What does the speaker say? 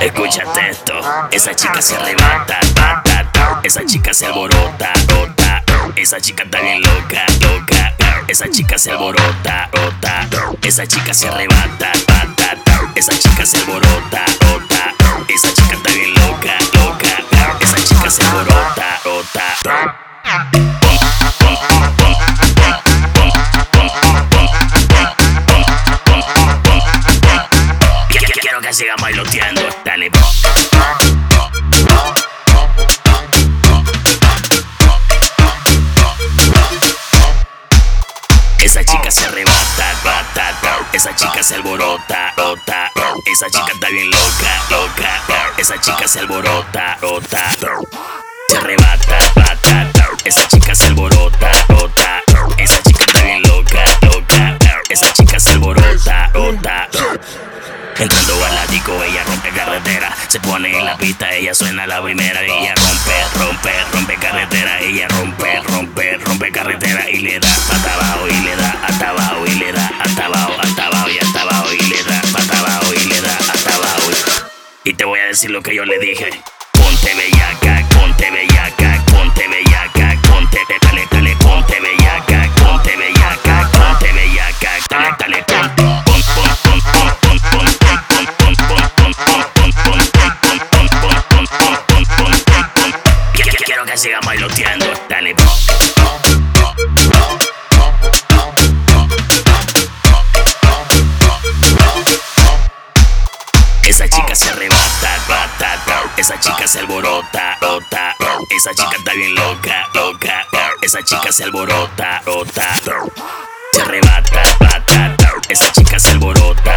Escúchate esto, esa chica se arrebata, ta, esa chica se alborota, rota, esa chica está bien loca, loca, esa chica se alborota, rota, esa chica se arrebata, ta, esa chica se alborota, rota, esa chica está bien loca, loca, esa chica se alborota, rota. Quiero que siga bailoteando, dale. Esa chica se arrebata, bata, esa chica se alborota, rota, esa chica está bien loca, loca, esa chica se alborota, rota, Entrando al ático, ella rompe carretera. Se pone en la pista, ella suena la primera. Ella rompe, rompe, rompe carretera. Ella rompe, rompe, rompe carretera. Y le da hasta abajo, y le da hasta abajo, y le da hasta abajo, hasta abajo y hasta abajo. Y le da hasta abajo, y le da hasta abajo. Y te voy a decir lo que yo le dije. Ponte bellaca, ponte bellaca, Esa chica se arrebata, bata, esa chica se alborota, rota, esa chica está bien loca, loca, esa chica se alborota, rota, se arrebata, bata, esa chica se alborota,